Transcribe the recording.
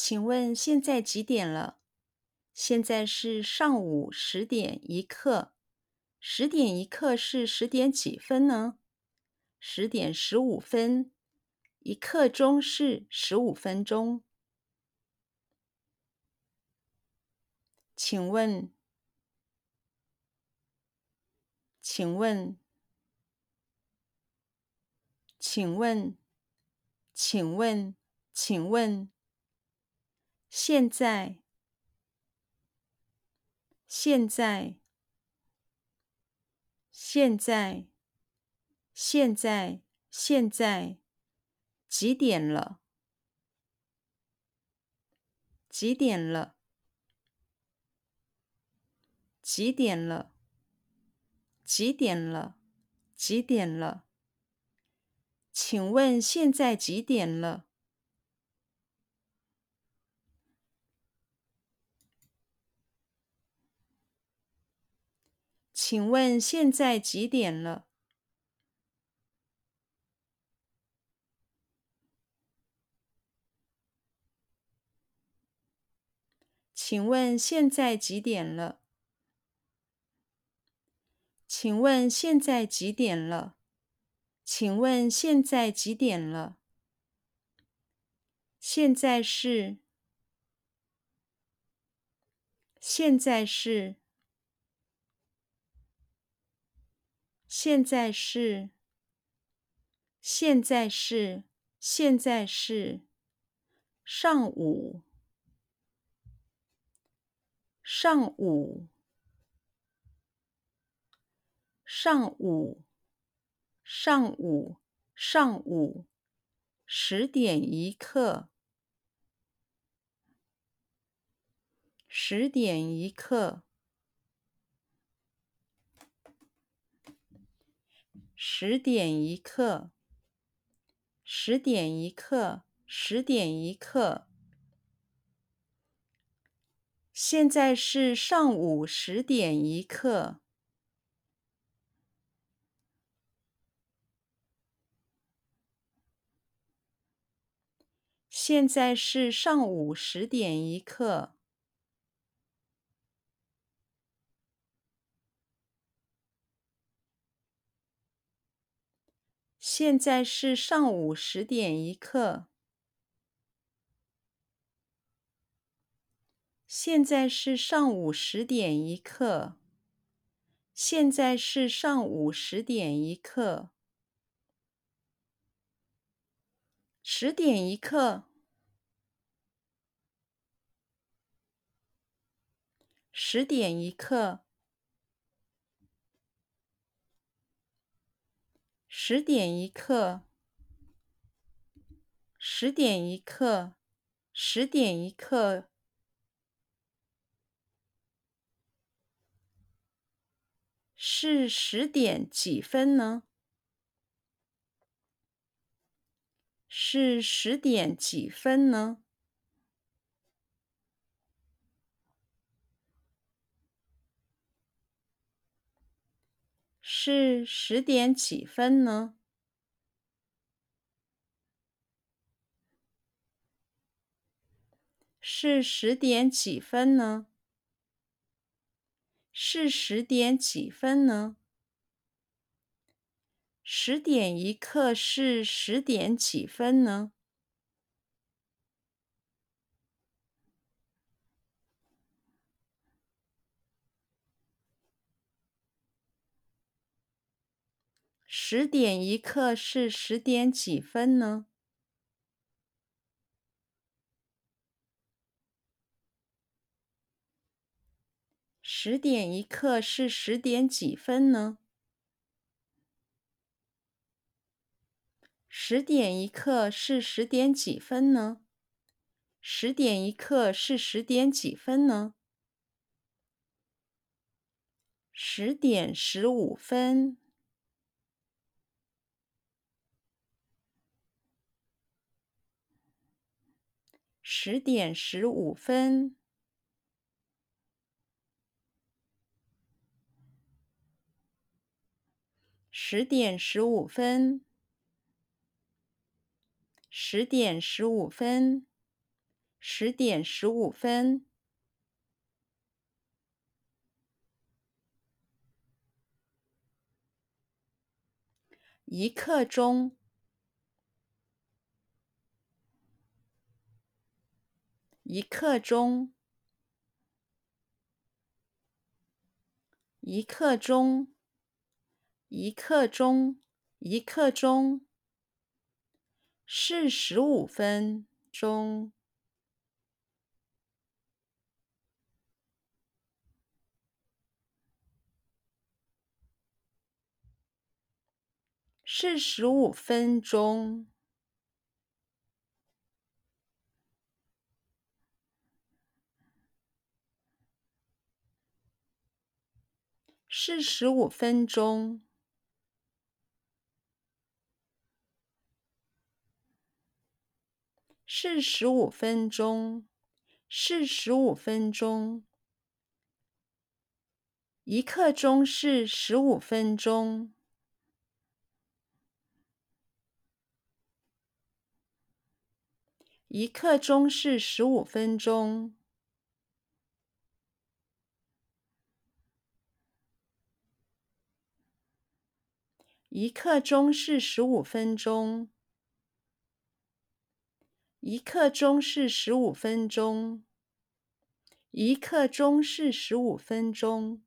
请问现在几点了？现在是上午十点一刻。十点一刻是十点几分呢？十点十五分。一刻钟是十五分钟。请问？请问？请问？请问？请问？现在？现在？现在？现在？现在？几点了？几点了？几点了？几点了？几点了？请问现在几点了？请问现在几点了？请问现在几点了？请问现在几点了？请问现在几点了？现在是？现在是？现在是？现在是？现在是？上午？上午，上午，上午，上午，十点一刻，十点一刻，十点一刻，十点一刻，十点一刻。现在是上午十点一刻。现在是上午十点一刻。现在是上午十点一刻。现在是上午十点一刻。现在是上午十点一刻。十点一刻。十点一刻。十点一刻。十点一刻。十点一刻。是十点几分呢？是十点几分呢？是十点几分呢？是十点几分呢？是十点几分呢？十点一刻是十点几分呢？十点一刻是十点几分呢？十点一刻是十点几分呢？十点一刻是十点几分呢？十点一刻是十点几分呢？十点十五分。十点十五分。十点十五分，十点十五分，十点十五分。一刻钟，一刻钟，一刻钟，一刻钟，一刻钟，是十五分钟，是十五分钟。是十五分钟，是十五分钟，是十五分钟。一刻钟是十五分钟，一刻钟是十五分钟。一刻钟是十五分钟，一刻钟是十五分钟，一刻钟是十五分钟。